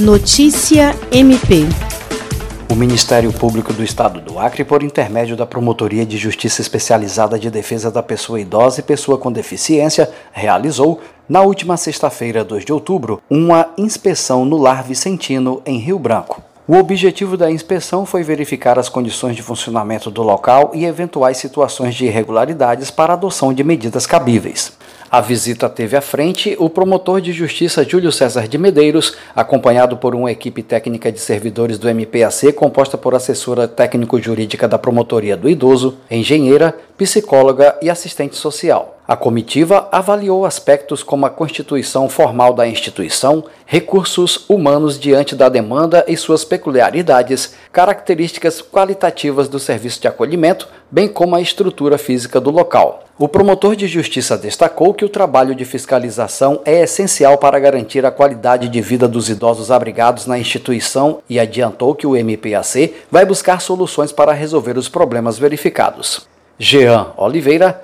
Notícia MP. O Ministério Público do Estado do Acre, por intermédio da Promotoria de Justiça Especializada de Defesa da Pessoa Idosa e Pessoa com Deficiência, realizou, na última sexta-feira, 2 de outubro, uma inspeção no Lar Vicentino, em Rio Branco. O objetivo da inspeção foi verificar as condições de funcionamento do local e eventuais situações de irregularidades para adoção de medidas cabíveis. A visita teve à frente o promotor de justiça Júlio César de Medeiros, acompanhado por uma equipe técnica de servidores do MPAC composta por assessora técnico-jurídica da Promotoria do Idoso, engenheira, psicóloga e assistente social. A comitiva avaliou aspectos como a constituição formal da instituição, recursos humanos diante da demanda e suas peculiaridades, características qualitativas do serviço de acolhimento, bem como a estrutura física do local. O promotor de justiça destacou que o trabalho de fiscalização é essencial para garantir a qualidade de vida dos idosos abrigados na instituição e adiantou que o MPAC vai buscar soluções para resolver os problemas verificados. Jean Oliveira,